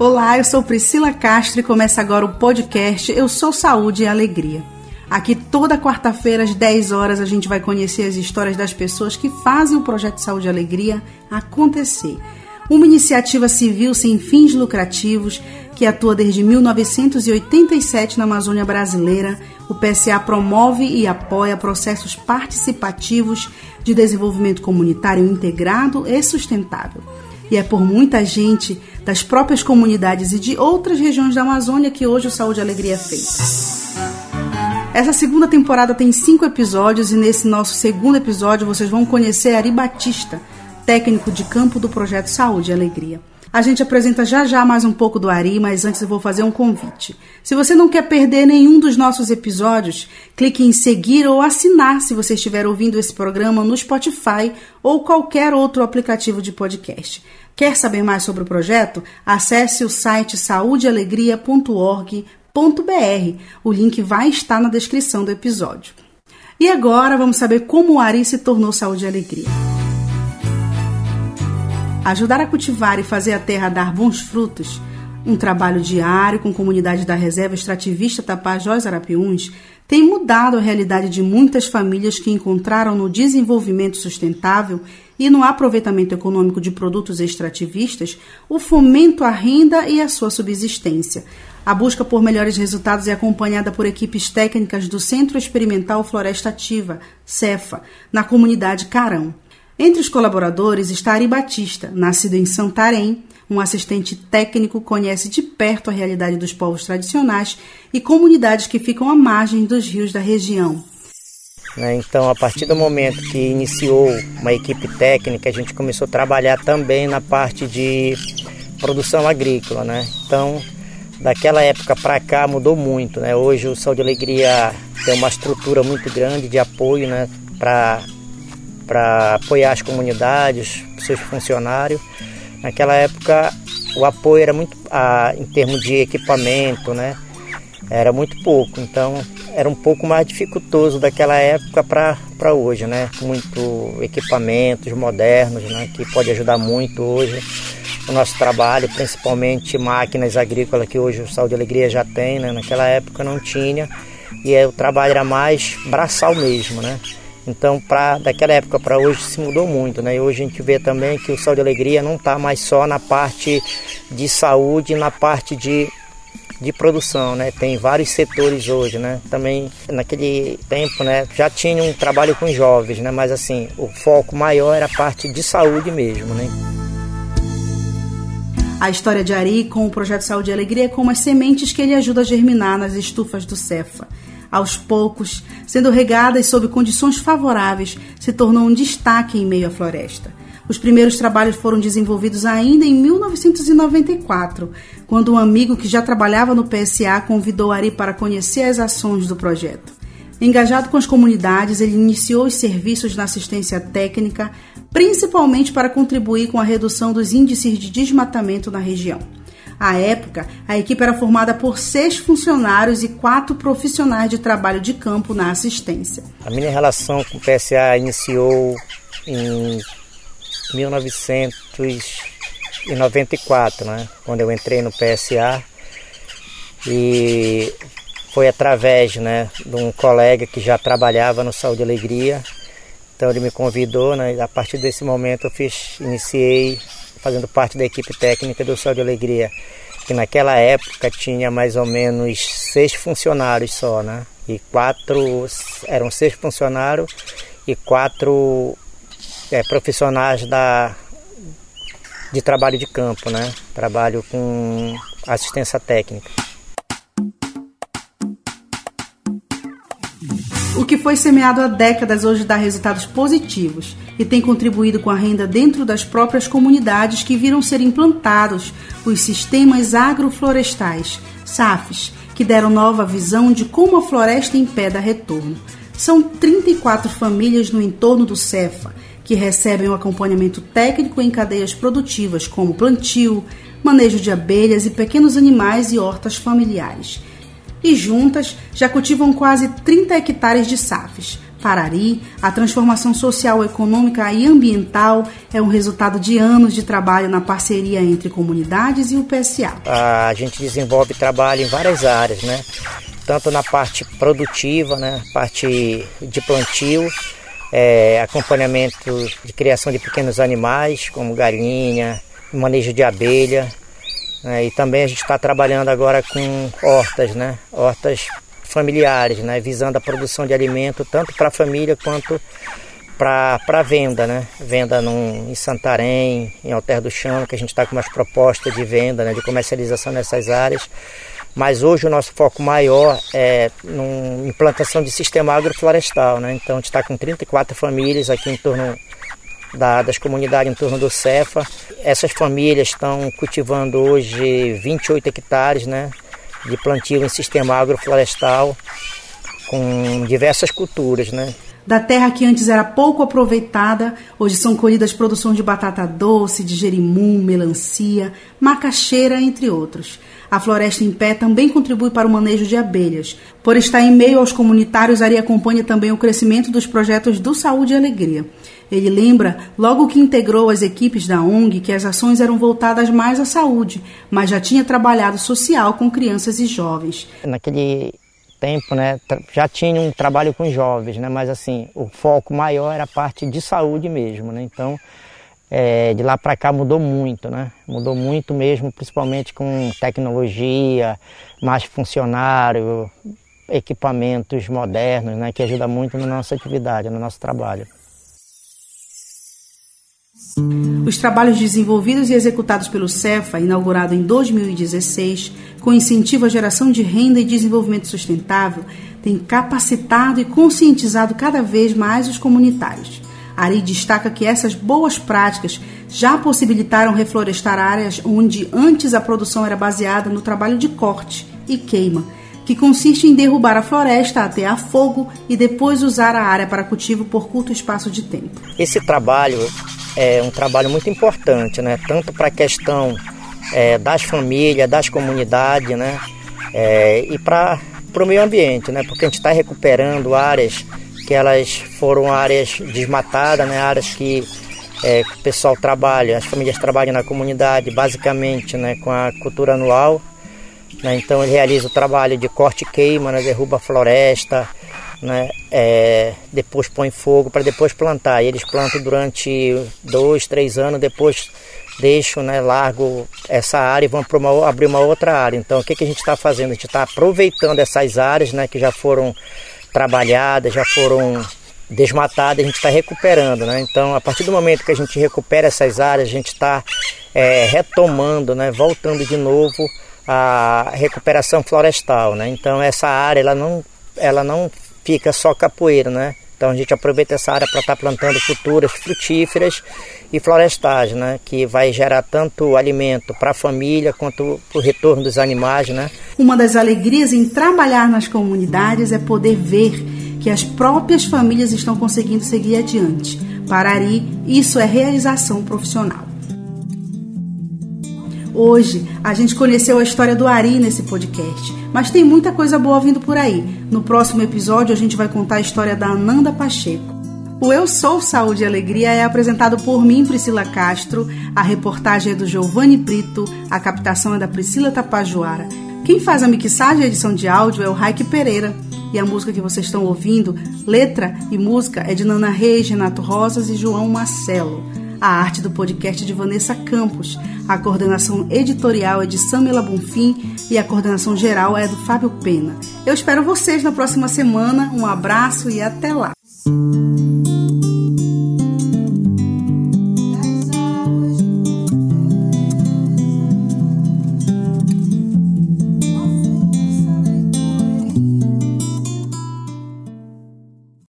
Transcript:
Olá, eu sou Priscila Castro e começa agora o podcast Eu Sou Saúde e Alegria. Aqui toda quarta-feira às 10 horas a gente vai conhecer as histórias das pessoas que fazem o projeto Saúde e Alegria acontecer. Uma iniciativa civil sem fins lucrativos que atua desde 1987 na Amazônia brasileira, o PSA promove e apoia processos participativos de desenvolvimento comunitário integrado e sustentável. E é por muita gente das próprias comunidades e de outras regiões da Amazônia que hoje o Saúde e Alegria feito. Essa segunda temporada tem cinco episódios e nesse nosso segundo episódio vocês vão conhecer Ari Batista, técnico de campo do projeto Saúde e Alegria. A gente apresenta já já mais um pouco do Ari, mas antes eu vou fazer um convite. Se você não quer perder nenhum dos nossos episódios, clique em seguir ou assinar se você estiver ouvindo esse programa no Spotify ou qualquer outro aplicativo de podcast. Quer saber mais sobre o projeto? Acesse o site saudealegria.org.br. O link vai estar na descrição do episódio. E agora vamos saber como o Ari se tornou Saúde e Alegria. Ajudar a cultivar e fazer a terra dar bons frutos, um trabalho diário com comunidade da reserva extrativista Tapajós Arapiuns, tem mudado a realidade de muitas famílias que encontraram no desenvolvimento sustentável e no aproveitamento econômico de produtos extrativistas o fomento à renda e à sua subsistência. A busca por melhores resultados é acompanhada por equipes técnicas do Centro Experimental Floresta Ativa, CEFA, na comunidade Carão. Entre os colaboradores está Ari Batista, nascido em Santarém, um assistente técnico conhece de perto a realidade dos povos tradicionais e comunidades que ficam à margem dos rios da região. Né, então, a partir do momento que iniciou uma equipe técnica, a gente começou a trabalhar também na parte de produção agrícola. Né? Então, daquela época para cá mudou muito. Né? Hoje o Saúde e Alegria tem uma estrutura muito grande de apoio né? para apoiar as comunidades, seus funcionários. Naquela época o apoio era muito, ah, em termos de equipamento, né? Era muito pouco, então era um pouco mais dificultoso daquela época para hoje, né? Muito equipamentos modernos, né? Que pode ajudar muito hoje o nosso trabalho, principalmente máquinas agrícolas que hoje o Saúde e Alegria já tem, né? Naquela época não tinha e o trabalho era mais braçal mesmo, né? Então, pra, daquela época para hoje se mudou muito, né? E hoje a gente vê também que o Saúde e Alegria não está mais só na parte de saúde, na parte de, de produção, né? Tem vários setores hoje, né? Também naquele tempo, né? Já tinha um trabalho com jovens, né? Mas assim, o foco maior era a parte de saúde mesmo, né? A história de Ari com o projeto Saúde e Alegria é como as sementes que ele ajuda a germinar nas estufas do Cefa aos poucos, sendo regadas sob condições favoráveis, se tornou um destaque em meio à floresta. Os primeiros trabalhos foram desenvolvidos ainda em 1994, quando um amigo que já trabalhava no PSA convidou Ari para conhecer as ações do projeto. Engajado com as comunidades, ele iniciou os serviços na assistência técnica, principalmente para contribuir com a redução dos índices de desmatamento na região. À época, a equipe era formada por seis funcionários e quatro profissionais de trabalho de campo na assistência. A minha relação com o PSA iniciou em 1994, né? quando eu entrei no PSA. E foi através né, de um colega que já trabalhava no Saúde e Alegria. Então ele me convidou, né? a partir desse momento eu fiz, iniciei fazendo parte da equipe técnica do Sol de Alegria, que naquela época tinha mais ou menos seis funcionários só, né? E quatro eram seis funcionários e quatro é, profissionais da de trabalho de campo, né? Trabalho com assistência técnica. O que foi semeado há décadas hoje dá resultados positivos e tem contribuído com a renda dentro das próprias comunidades que viram ser implantados os sistemas agroflorestais, SAFs, que deram nova visão de como a floresta impede retorno. São 34 famílias no entorno do Cefa que recebem o acompanhamento técnico em cadeias produtivas como plantio, manejo de abelhas e pequenos animais e hortas familiares. E juntas já cultivam quase 30 hectares de safes, Parari, a transformação social, econômica e ambiental é um resultado de anos de trabalho na parceria entre comunidades e o PSA. A gente desenvolve trabalho em várias áreas, né? Tanto na parte produtiva, né? Parte de plantio, é, acompanhamento de criação de pequenos animais, como galinha, manejo de abelha. Né? E também a gente está trabalhando agora com hortas, né? Hortas familiares, né? visando a produção de alimento tanto para a família quanto para venda, né? Venda num, em Santarém, em Alter do Chão, que a gente está com umas propostas de venda, né? de comercialização nessas áreas. Mas hoje o nosso foco maior é na implantação de sistema agroflorestal. Né? Então a gente está com 34 famílias aqui em torno da, das comunidades em torno do Cefa. Essas famílias estão cultivando hoje 28 hectares né, de plantio em sistema agroflorestal com diversas culturas. Né? Da terra que antes era pouco aproveitada, hoje são colhidas produções de batata doce, de jerimum, melancia, macaxeira, entre outros. A Floresta em Pé também contribui para o manejo de abelhas. Por estar em meio aos comunitários, Ari acompanha também o crescimento dos projetos do Saúde e Alegria. Ele lembra, logo que integrou as equipes da ONG, que as ações eram voltadas mais à saúde, mas já tinha trabalhado social com crianças e jovens. Naquele tempo, né, já tinha um trabalho com jovens, né, mas assim, o foco maior era a parte de saúde mesmo, né, então é, de lá para cá mudou muito, né? Mudou muito mesmo, principalmente com tecnologia, mais funcionário, equipamentos modernos, né? Que ajuda muito na nossa atividade, no nosso trabalho. Os trabalhos desenvolvidos e executados pelo CEFA, inaugurado em 2016, com incentivo à geração de renda e desenvolvimento sustentável, têm capacitado e conscientizado cada vez mais os comunitários. Ari destaca que essas boas práticas já possibilitaram reflorestar áreas onde antes a produção era baseada no trabalho de corte e queima, que consiste em derrubar a floresta até a fogo e depois usar a área para cultivo por curto espaço de tempo. Esse trabalho é um trabalho muito importante, né? tanto para a questão é, das famílias, das comunidades, né? É, e para o meio ambiente, né? porque a gente está recuperando áreas que elas foram áreas desmatadas, né, áreas que, é, o pessoal trabalha, as famílias trabalham na comunidade basicamente né, com a cultura anual. Né, então ele realiza o trabalho de corte e queima, né, derruba a floresta, né, é, depois põe fogo para depois plantar. E eles plantam durante dois, três anos, depois deixam, né, largo essa área e vão uma, abrir uma outra área. Então o que, que a gente está fazendo? A gente está aproveitando essas áreas né, que já foram trabalhadas, já foram desmatadas, a gente está recuperando, né? Então, a partir do momento que a gente recupera essas áreas, a gente está é, retomando, né? Voltando de novo a recuperação florestal, né? Então, essa área, ela não, ela não fica só capoeira, né? Então a gente aproveita essa área para estar tá plantando culturas frutíferas e florestais, né? Que vai gerar tanto alimento para a família quanto o retorno dos animais, né? Uma das alegrias em trabalhar nas comunidades é poder ver que as próprias famílias estão conseguindo seguir adiante. Para Ari, isso é realização profissional. Hoje a gente conheceu a história do Ari nesse podcast, mas tem muita coisa boa vindo por aí. No próximo episódio a gente vai contar a história da Ananda Pacheco. O Eu Sou Saúde e Alegria é apresentado por mim, Priscila Castro, a reportagem é do Giovanni Brito, a captação é da Priscila Tapajoara. Quem faz a mixagem e edição de áudio é o Raik Pereira. E a música que vocês estão ouvindo, letra e música, é de Nana Reis, Renato Rosas e João Marcelo. A arte do podcast de Vanessa Campos. A coordenação editorial é de Samela Bonfim e a coordenação geral é do Fábio Pena. Eu espero vocês na próxima semana. Um abraço e até lá!